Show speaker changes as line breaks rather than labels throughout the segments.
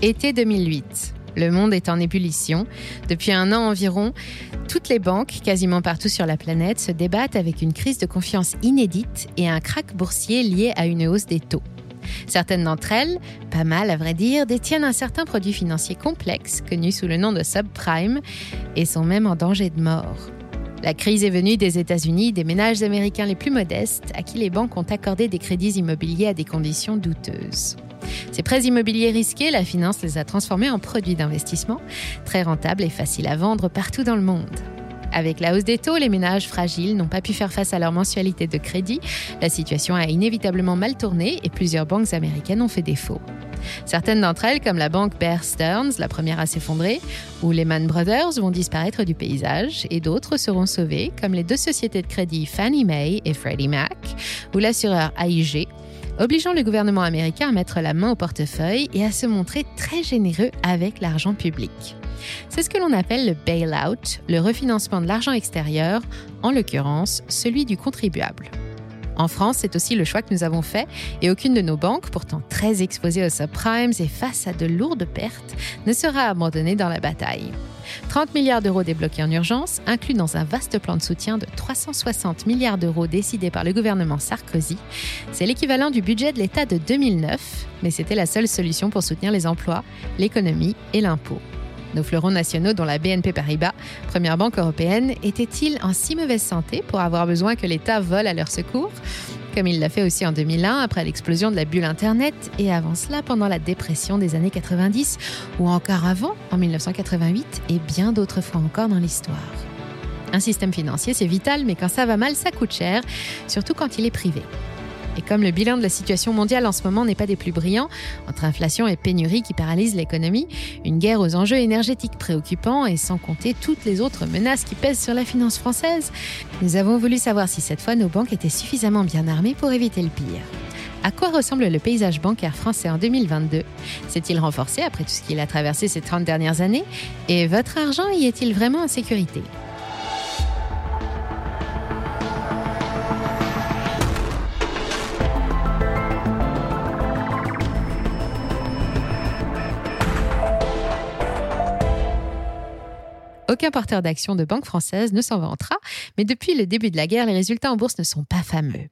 Été 2008. Le monde est en ébullition. Depuis un an environ, toutes les banques, quasiment partout sur la planète, se débattent avec une crise de confiance inédite et un krach boursier lié à une hausse des taux. Certaines d'entre elles, pas mal à vrai dire, détiennent un certain produit financier complexe connu sous le nom de subprime et sont même en danger de mort. La crise est venue des États-Unis, des ménages américains les plus modestes, à qui les banques ont accordé des crédits immobiliers à des conditions douteuses. Ces prêts immobiliers risqués, la finance les a transformés en produits d'investissement, très rentables et faciles à vendre partout dans le monde. Avec la hausse des taux, les ménages fragiles n'ont pas pu faire face à leur mensualité de crédit. La situation a inévitablement mal tourné et plusieurs banques américaines ont fait défaut. Certaines d'entre elles, comme la banque Bear Stearns, la première à s'effondrer, ou Lehman Brothers, vont disparaître du paysage et d'autres seront sauvées, comme les deux sociétés de crédit Fannie Mae et Freddie Mac, ou l'assureur AIG, obligeant le gouvernement américain à mettre la main au portefeuille et à se montrer très généreux avec l'argent public. C'est ce que l'on appelle le bail-out, le refinancement de l'argent extérieur, en l'occurrence celui du contribuable. En France, c'est aussi le choix que nous avons fait et aucune de nos banques, pourtant très exposées aux subprimes et face à de lourdes pertes, ne sera abandonnée dans la bataille. 30 milliards d'euros débloqués en urgence, inclus dans un vaste plan de soutien de 360 milliards d'euros décidé par le gouvernement Sarkozy. C'est l'équivalent du budget de l'État de 2009, mais c'était la seule solution pour soutenir les emplois, l'économie et l'impôt. Nos fleurons nationaux, dont la BNP Paribas, première banque européenne, étaient-ils en si mauvaise santé pour avoir besoin que l'État vole à leur secours? Comme il l'a fait aussi en 2001 après l'explosion de la bulle Internet et avant cela pendant la dépression des années 90 ou encore avant en 1988 et bien d'autres fois encore dans l'histoire. Un système financier, c'est vital, mais quand ça va mal, ça coûte cher, surtout quand il est privé. Et comme le bilan de la situation mondiale en ce moment n'est pas des plus brillants, entre inflation et pénurie qui paralysent l'économie, une guerre aux enjeux énergétiques préoccupants et sans compter toutes les autres menaces qui pèsent sur la finance française, nous avons voulu savoir si cette fois nos banques étaient suffisamment bien armées pour éviter le pire. À quoi ressemble le paysage bancaire français en 2022 S'est-il renforcé après tout ce qu'il a traversé ces 30 dernières années? Et votre argent y est-il vraiment en sécurité? Aucun porteur d'actions de banque française ne s'en vantera, mais depuis le début de la guerre, les résultats en bourse ne sont pas fameux.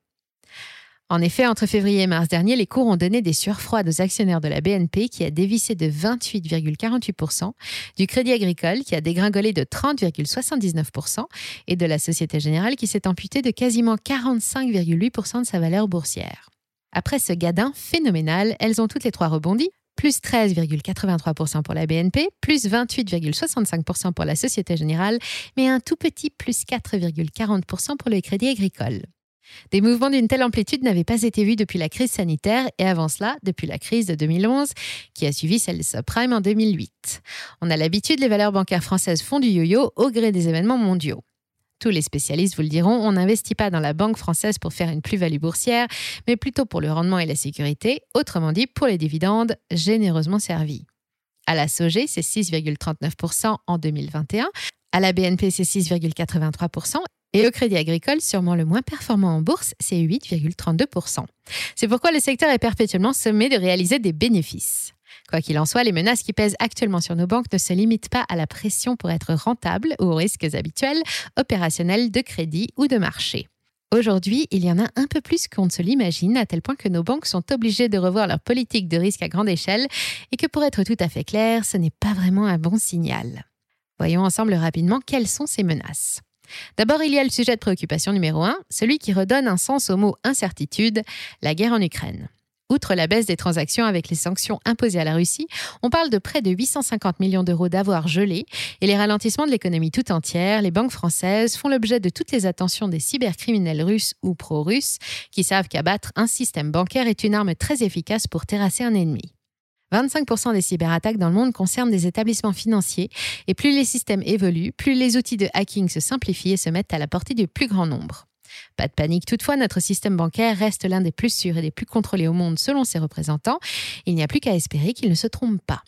En effet, entre février et mars dernier, les cours ont donné des sueurs froides aux actionnaires de la BNP qui a dévissé de 28,48%, du Crédit Agricole qui a dégringolé de 30,79% et de la Société Générale qui s'est amputée de quasiment 45,8% de sa valeur boursière. Après ce gadin phénoménal, elles ont toutes les trois rebondi, plus 13,83% pour la BNP, plus 28,65% pour la Société Générale, mais un tout petit plus 4,40% pour le Crédit Agricole. Des mouvements d'une telle amplitude n'avaient pas été vus depuis la crise sanitaire et avant cela, depuis la crise de 2011 qui a suivi celle de subprime en 2008. On a l'habitude, les valeurs bancaires françaises font du yo-yo au gré des événements mondiaux. Tous les spécialistes vous le diront, on n'investit pas dans la banque française pour faire une plus-value boursière, mais plutôt pour le rendement et la sécurité, autrement dit pour les dividendes généreusement servis. À la SOG, c'est 6,39% en 2021. À la BNP, c'est 6,83%. Et au Crédit Agricole, sûrement le moins performant en bourse, c'est 8,32%. C'est pourquoi le secteur est perpétuellement sommé de réaliser des bénéfices. Quoi qu'il en soit, les menaces qui pèsent actuellement sur nos banques ne se limitent pas à la pression pour être rentables ou aux risques habituels, opérationnels de crédit ou de marché. Aujourd'hui, il y en a un peu plus qu'on ne se l'imagine, à tel point que nos banques sont obligées de revoir leur politique de risque à grande échelle et que pour être tout à fait clair, ce n'est pas vraiment un bon signal. Voyons ensemble rapidement quelles sont ces menaces. D'abord, il y a le sujet de préoccupation numéro un, celui qui redonne un sens au mot incertitude, la guerre en Ukraine. Outre la baisse des transactions avec les sanctions imposées à la Russie, on parle de près de 850 millions d'euros d'avoirs gelés et les ralentissements de l'économie tout entière, les banques françaises font l'objet de toutes les attentions des cybercriminels russes ou pro-russes qui savent qu'abattre un système bancaire est une arme très efficace pour terrasser un ennemi. 25% des cyberattaques dans le monde concernent des établissements financiers et plus les systèmes évoluent, plus les outils de hacking se simplifient et se mettent à la portée du plus grand nombre. Pas de panique toutefois, notre système bancaire reste l'un des plus sûrs et des plus contrôlés au monde selon ses représentants. Il n'y a plus qu'à espérer qu'il ne se trompe pas.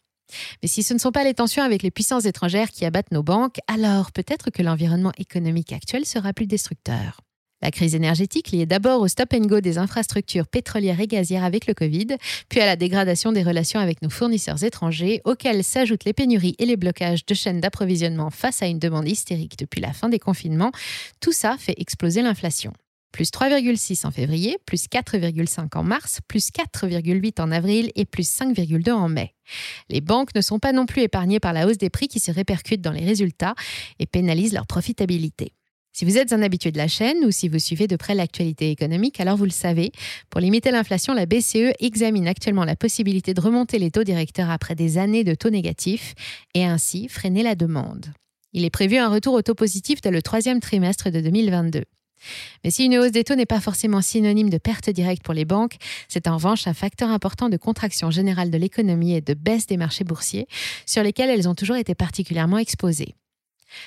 Mais si ce ne sont pas les tensions avec les puissances étrangères qui abattent nos banques, alors peut-être que l'environnement économique actuel sera plus destructeur. La crise énergétique liée d'abord au stop and go des infrastructures pétrolières et gazières avec le Covid, puis à la dégradation des relations avec nos fournisseurs étrangers, auxquels s'ajoutent les pénuries et les blocages de chaînes d'approvisionnement face à une demande hystérique depuis la fin des confinements, tout ça fait exploser l'inflation. Plus 3,6 en février, plus 4,5 en mars, plus 4,8 en avril et plus 5,2 en mai. Les banques ne sont pas non plus épargnées par la hausse des prix qui se répercute dans les résultats et pénalisent leur profitabilité. Si vous êtes un habitué de la chaîne ou si vous suivez de près l'actualité économique, alors vous le savez, pour limiter l'inflation, la BCE examine actuellement la possibilité de remonter les taux directeurs après des années de taux négatifs et ainsi freiner la demande. Il est prévu un retour au taux positif dès le troisième trimestre de 2022. Mais si une hausse des taux n'est pas forcément synonyme de perte directe pour les banques, c'est en revanche un facteur important de contraction générale de l'économie et de baisse des marchés boursiers, sur lesquels elles ont toujours été particulièrement exposées.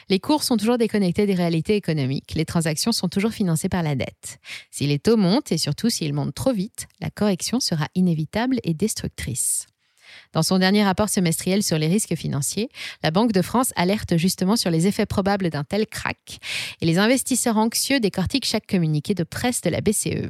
Les cours sont toujours déconnectés des réalités économiques. Les transactions sont toujours financées par la dette. Si les taux montent, et surtout s'ils montent trop vite, la correction sera inévitable et destructrice. Dans son dernier rapport semestriel sur les risques financiers, la Banque de France alerte justement sur les effets probables d'un tel crack et les investisseurs anxieux décortiquent chaque communiqué de presse de la BCE.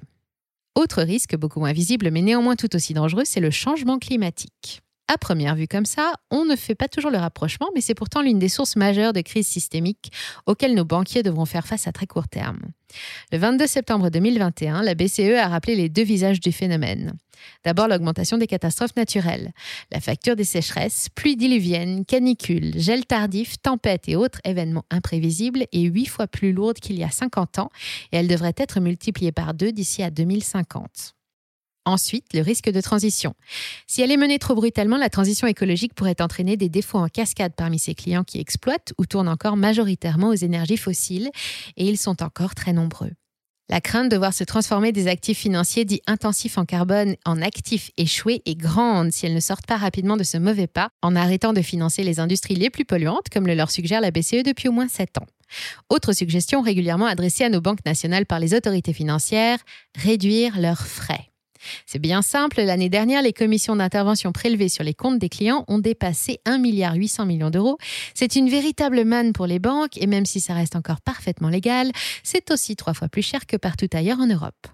Autre risque beaucoup moins visible mais néanmoins tout aussi dangereux, c'est le changement climatique. À première vue comme ça, on ne fait pas toujours le rapprochement, mais c'est pourtant l'une des sources majeures de crise systémique auxquelles nos banquiers devront faire face à très court terme. Le 22 septembre 2021, la BCE a rappelé les deux visages du phénomène. D'abord l'augmentation des catastrophes naturelles, la facture des sécheresses, pluies diluviennes, canicules, gel tardif, tempêtes et autres événements imprévisibles est huit fois plus lourde qu'il y a 50 ans et elle devrait être multipliée par deux d'ici à 2050. Ensuite, le risque de transition. Si elle est menée trop brutalement, la transition écologique pourrait entraîner des défauts en cascade parmi ses clients qui exploitent ou tournent encore majoritairement aux énergies fossiles, et ils sont encore très nombreux. La crainte de voir se transformer des actifs financiers dits intensifs en carbone en actifs échoués est grande si elles ne sortent pas rapidement de ce mauvais pas en arrêtant de financer les industries les plus polluantes, comme le leur suggère la BCE depuis au moins 7 ans. Autre suggestion régulièrement adressée à nos banques nationales par les autorités financières, réduire leurs frais. C'est bien simple, l'année dernière, les commissions d'intervention prélevées sur les comptes des clients ont dépassé 1,8 milliard d'euros. C'est une véritable manne pour les banques et même si ça reste encore parfaitement légal, c'est aussi trois fois plus cher que partout ailleurs en Europe.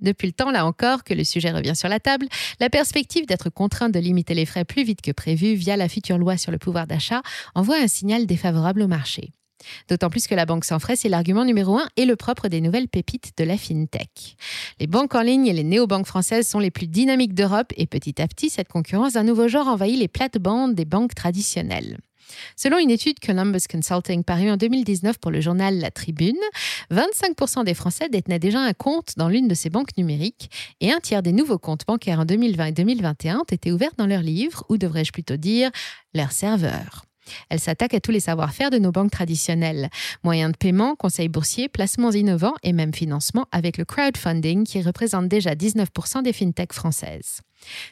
Depuis le temps, là encore, que le sujet revient sur la table, la perspective d'être contraint de limiter les frais plus vite que prévu via la future loi sur le pouvoir d'achat envoie un signal défavorable au marché. D'autant plus que la banque sans frais, c'est l'argument numéro un et le propre des nouvelles pépites de la fintech. Les banques en ligne et les néobanques françaises sont les plus dynamiques d'Europe et petit à petit, cette concurrence d'un nouveau genre envahit les plates-bandes des banques traditionnelles. Selon une étude Columbus Consulting parue en 2019 pour le journal La Tribune, 25% des Français détenaient déjà un compte dans l'une de ces banques numériques et un tiers des nouveaux comptes bancaires en 2020 et 2021 ont été ouverts dans leur livre, ou devrais-je plutôt dire leur serveur. Elle s'attaque à tous les savoir-faire de nos banques traditionnelles. Moyens de paiement, conseils boursiers, placements innovants et même financement avec le crowdfunding qui représente déjà 19% des fintechs françaises.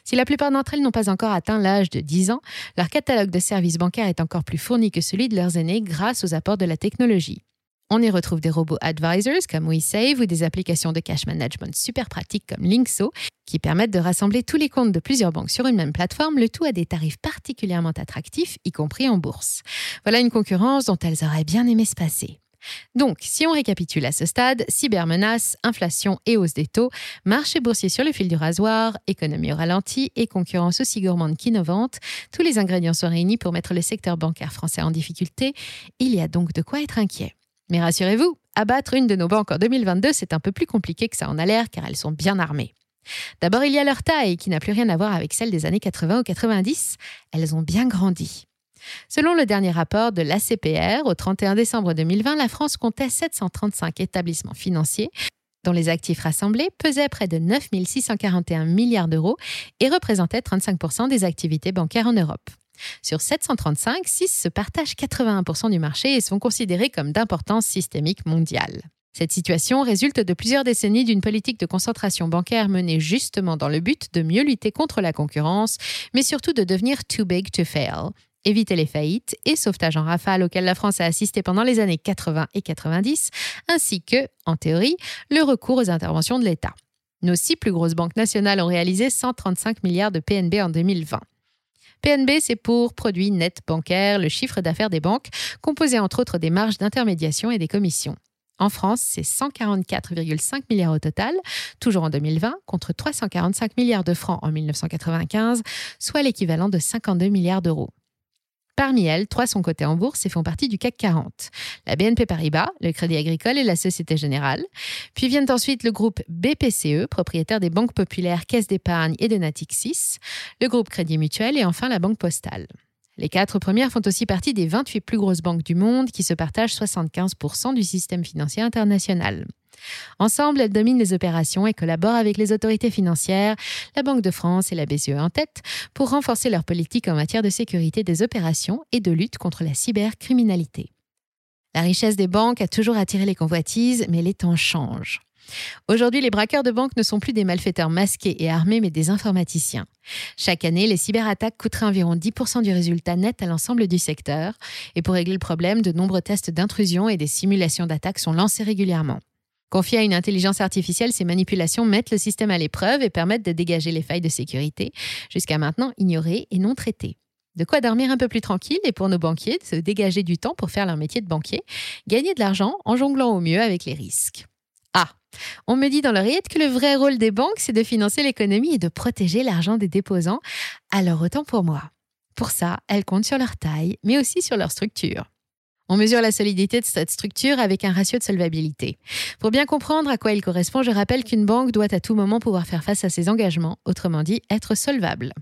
Si la plupart d'entre elles n'ont pas encore atteint l'âge de 10 ans, leur catalogue de services bancaires est encore plus fourni que celui de leurs aînés grâce aux apports de la technologie. On y retrouve des robots advisors comme WeSave ou des applications de cash management super pratiques comme Linkso qui permettent de rassembler tous les comptes de plusieurs banques sur une même plateforme, le tout à des tarifs particulièrement attractifs, y compris en bourse. Voilà une concurrence dont elles auraient bien aimé se passer. Donc, si on récapitule à ce stade, cybermenaces, inflation et hausse des taux, marché boursier sur le fil du rasoir, économie au ralenti et concurrence aussi gourmande qu'innovante, tous les ingrédients sont réunis pour mettre le secteur bancaire français en difficulté. Il y a donc de quoi être inquiet. Mais rassurez-vous, abattre une de nos banques en 2022, c'est un peu plus compliqué que ça en a l'air car elles sont bien armées. D'abord, il y a leur taille qui n'a plus rien à voir avec celle des années 80 ou 90. Elles ont bien grandi. Selon le dernier rapport de l'ACPR, au 31 décembre 2020, la France comptait 735 établissements financiers dont les actifs rassemblés pesaient près de 9 641 milliards d'euros et représentaient 35% des activités bancaires en Europe. Sur 735, 6 se partagent 81% du marché et sont considérés comme d'importance systémique mondiale. Cette situation résulte de plusieurs décennies d'une politique de concentration bancaire menée justement dans le but de mieux lutter contre la concurrence, mais surtout de devenir too big to fail, éviter les faillites et sauvetage en rafale auquel la France a assisté pendant les années 80 et 90, ainsi que, en théorie, le recours aux interventions de l'État. Nos six plus grosses banques nationales ont réalisé 135 milliards de PNB en 2020. PNB, c'est pour produit net bancaire, le chiffre d'affaires des banques, composé entre autres des marges d'intermédiation et des commissions. En France, c'est 144,5 milliards au total, toujours en 2020, contre 345 milliards de francs en 1995, soit l'équivalent de 52 milliards d'euros. Parmi elles, trois sont cotées en bourse et font partie du CAC 40. La BNP Paribas, le Crédit Agricole et la Société Générale. Puis viennent ensuite le groupe BPCE, propriétaire des banques populaires Caisse d'épargne et de Natixis, le groupe Crédit Mutuel et enfin la Banque Postale. Les quatre premières font aussi partie des 28 plus grosses banques du monde qui se partagent 75% du système financier international. Ensemble, elles dominent les opérations et collaborent avec les autorités financières, la Banque de France et la BCE en tête, pour renforcer leur politique en matière de sécurité des opérations et de lutte contre la cybercriminalité. La richesse des banques a toujours attiré les convoitises, mais les temps changent. Aujourd'hui, les braqueurs de banques ne sont plus des malfaiteurs masqués et armés, mais des informaticiens. Chaque année, les cyberattaques coûteraient environ 10% du résultat net à l'ensemble du secteur. Et pour régler le problème, de nombreux tests d'intrusion et des simulations d'attaques sont lancés régulièrement. Confiées à une intelligence artificielle, ces manipulations mettent le système à l'épreuve et permettent de dégager les failles de sécurité, jusqu'à maintenant ignorées et non traitées. De quoi dormir un peu plus tranquille et pour nos banquiers de se dégager du temps pour faire leur métier de banquier, gagner de l'argent en jonglant au mieux avec les risques. Ah, on me dit dans l'oreillette que le vrai rôle des banques, c'est de financer l'économie et de protéger l'argent des déposants. Alors autant pour moi. Pour ça, elles comptent sur leur taille, mais aussi sur leur structure. On mesure la solidité de cette structure avec un ratio de solvabilité. Pour bien comprendre à quoi il correspond, je rappelle qu'une banque doit à tout moment pouvoir faire face à ses engagements, autrement dit être solvable.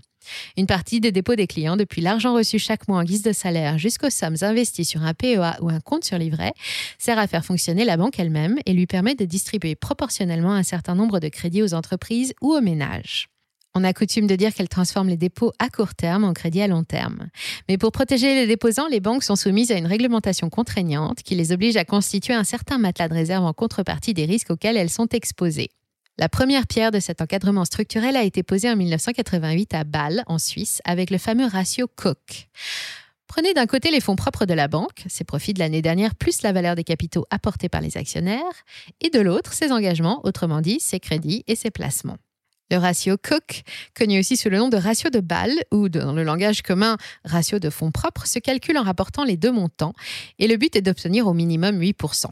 Une partie des dépôts des clients, depuis l'argent reçu chaque mois en guise de salaire jusqu'aux sommes investies sur un PEA ou un compte sur livret, sert à faire fonctionner la banque elle-même et lui permet de distribuer proportionnellement un certain nombre de crédits aux entreprises ou aux ménages. On a coutume de dire qu'elles transforment les dépôts à court terme en crédits à long terme. Mais pour protéger les déposants, les banques sont soumises à une réglementation contraignante qui les oblige à constituer un certain matelas de réserve en contrepartie des risques auxquels elles sont exposées. La première pierre de cet encadrement structurel a été posée en 1988 à Bâle, en Suisse, avec le fameux ratio Koch. Prenez d'un côté les fonds propres de la banque, ses profits de l'année dernière plus la valeur des capitaux apportés par les actionnaires, et de l'autre ses engagements, autrement dit ses crédits et ses placements. Le ratio Cook, connu aussi sous le nom de ratio de Bâle ou dans le langage commun ratio de fonds propres, se calcule en rapportant les deux montants et le but est d'obtenir au minimum 8%.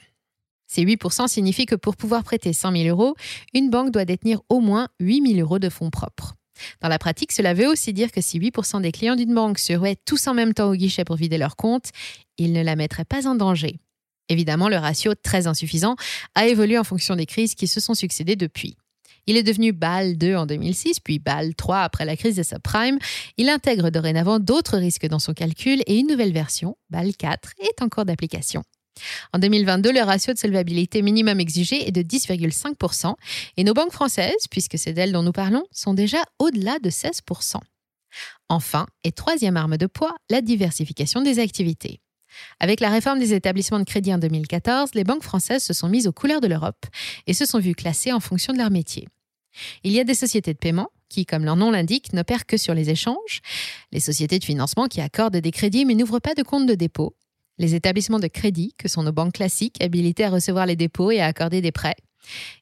Ces 8% signifient que pour pouvoir prêter 100 000 euros, une banque doit détenir au moins 8 000 euros de fonds propres. Dans la pratique, cela veut aussi dire que si 8% des clients d'une banque se ruaient tous en même temps au guichet pour vider leur compte, ils ne la mettraient pas en danger. Évidemment, le ratio, très insuffisant, a évolué en fonction des crises qui se sont succédées depuis. Il est devenu BAL 2 en 2006, puis BAL 3 après la crise des subprimes. Il intègre dorénavant d'autres risques dans son calcul et une nouvelle version, BAL 4, est en cours d'application. En 2022, le ratio de solvabilité minimum exigé est de 10,5% et nos banques françaises, puisque c'est d'elles dont nous parlons, sont déjà au-delà de 16%. Enfin, et troisième arme de poids, la diversification des activités. Avec la réforme des établissements de crédit en 2014, les banques françaises se sont mises aux couleurs de l'Europe et se sont vues classées en fonction de leur métier. Il y a des sociétés de paiement qui, comme leur nom l'indique, n'opèrent que sur les échanges, les sociétés de financement qui accordent des crédits mais n'ouvrent pas de compte de dépôt, les établissements de crédit, que sont nos banques classiques, habilités à recevoir les dépôts et à accorder des prêts,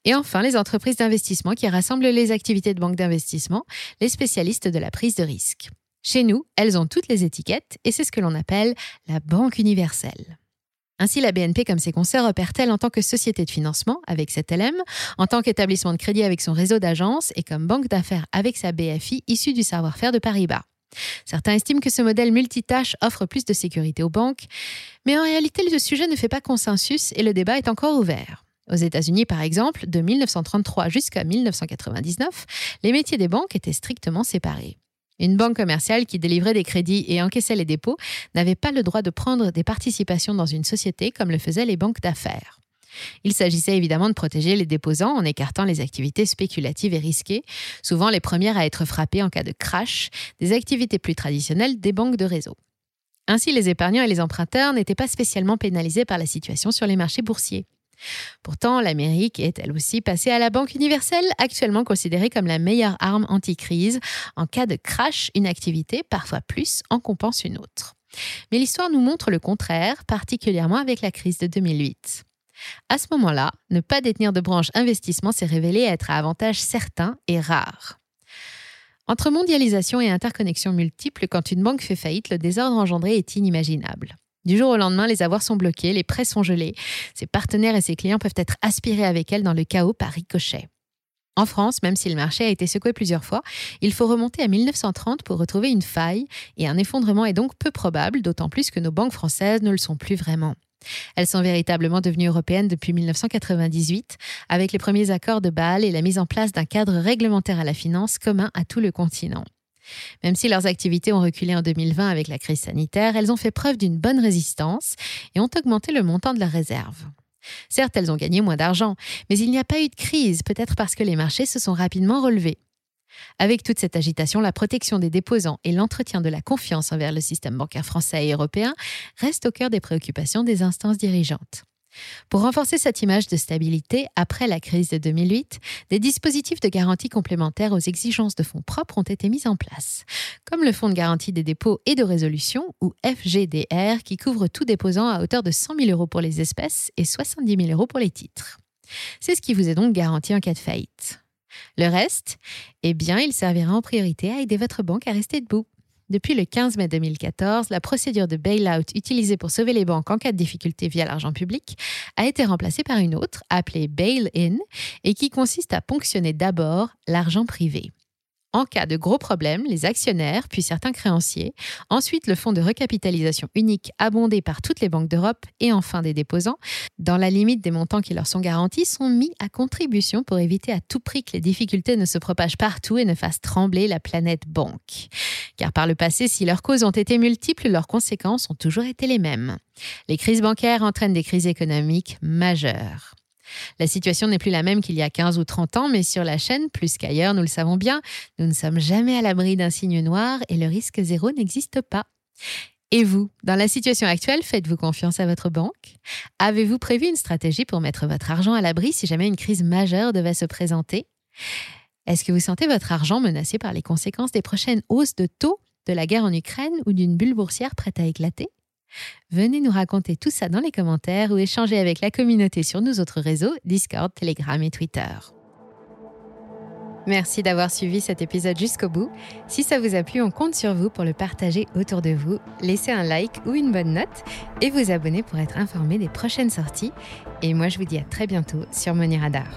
et enfin les entreprises d'investissement qui rassemblent les activités de banque d'investissement, les spécialistes de la prise de risque. Chez nous, elles ont toutes les étiquettes et c'est ce que l'on appelle la banque universelle. Ainsi, la BNP, comme ses concerts, opère-t-elle en tant que société de financement avec cette LM, en tant qu'établissement de crédit avec son réseau d'agences et comme banque d'affaires avec sa BFI issue du savoir-faire de Paribas. Certains estiment que ce modèle multitâche offre plus de sécurité aux banques, mais en réalité, le sujet ne fait pas consensus et le débat est encore ouvert. Aux États-Unis, par exemple, de 1933 jusqu'à 1999, les métiers des banques étaient strictement séparés. Une banque commerciale qui délivrait des crédits et encaissait les dépôts n'avait pas le droit de prendre des participations dans une société comme le faisaient les banques d'affaires. Il s'agissait évidemment de protéger les déposants en écartant les activités spéculatives et risquées, souvent les premières à être frappées en cas de crash, des activités plus traditionnelles des banques de réseau. Ainsi, les épargnants et les emprunteurs n'étaient pas spécialement pénalisés par la situation sur les marchés boursiers. Pourtant, l'Amérique est elle aussi passée à la Banque universelle, actuellement considérée comme la meilleure arme anti-crise. En cas de crash, une activité, parfois plus, en compense une autre. Mais l'histoire nous montre le contraire, particulièrement avec la crise de 2008. À ce moment-là, ne pas détenir de branche investissement s'est révélé être à avantage certain et rare. Entre mondialisation et interconnexion multiples, quand une banque fait faillite, le désordre engendré est inimaginable. Du jour au lendemain, les avoirs sont bloqués, les prêts sont gelés. Ses partenaires et ses clients peuvent être aspirés avec elle dans le chaos par ricochet. En France, même si le marché a été secoué plusieurs fois, il faut remonter à 1930 pour retrouver une faille, et un effondrement est donc peu probable, d'autant plus que nos banques françaises ne le sont plus vraiment. Elles sont véritablement devenues européennes depuis 1998, avec les premiers accords de Bâle et la mise en place d'un cadre réglementaire à la finance commun à tout le continent. Même si leurs activités ont reculé en 2020 avec la crise sanitaire, elles ont fait preuve d'une bonne résistance et ont augmenté le montant de leurs réserves. Certes, elles ont gagné moins d'argent, mais il n'y a pas eu de crise, peut-être parce que les marchés se sont rapidement relevés. Avec toute cette agitation, la protection des déposants et l'entretien de la confiance envers le système bancaire français et européen restent au cœur des préoccupations des instances dirigeantes. Pour renforcer cette image de stabilité après la crise de 2008, des dispositifs de garantie complémentaires aux exigences de fonds propres ont été mis en place, comme le Fonds de garantie des dépôts et de résolution, ou FGDR, qui couvre tout déposant à hauteur de 100 000 euros pour les espèces et 70 000 euros pour les titres. C'est ce qui vous est donc garanti en cas de faillite. Le reste, eh bien, il servira en priorité à aider votre banque à rester debout. Depuis le 15 mai 2014, la procédure de bail-out utilisée pour sauver les banques en cas de difficulté via l'argent public a été remplacée par une autre, appelée bail-in, et qui consiste à ponctionner d'abord l'argent privé. En cas de gros problèmes, les actionnaires, puis certains créanciers, ensuite le fonds de recapitalisation unique abondé par toutes les banques d'Europe et enfin des déposants, dans la limite des montants qui leur sont garantis, sont mis à contribution pour éviter à tout prix que les difficultés ne se propagent partout et ne fassent trembler la planète banque. Car par le passé, si leurs causes ont été multiples, leurs conséquences ont toujours été les mêmes. Les crises bancaires entraînent des crises économiques majeures. La situation n'est plus la même qu'il y a 15 ou 30 ans, mais sur la chaîne, plus qu'ailleurs, nous le savons bien, nous ne sommes jamais à l'abri d'un signe noir et le risque zéro n'existe pas. Et vous, dans la situation actuelle, faites-vous confiance à votre banque? Avez-vous prévu une stratégie pour mettre votre argent à l'abri si jamais une crise majeure devait se présenter? Est-ce que vous sentez votre argent menacé par les conséquences des prochaines hausses de taux, de la guerre en Ukraine ou d'une bulle boursière prête à éclater? Venez nous raconter tout ça dans les commentaires ou échanger avec la communauté sur nos autres réseaux, Discord, Telegram et Twitter. Merci d'avoir suivi cet épisode jusqu'au bout. Si ça vous a plu, on compte sur vous pour le partager autour de vous. Laissez un like ou une bonne note et vous abonner pour être informé des prochaines sorties. Et moi, je vous dis à très bientôt sur Money Radar.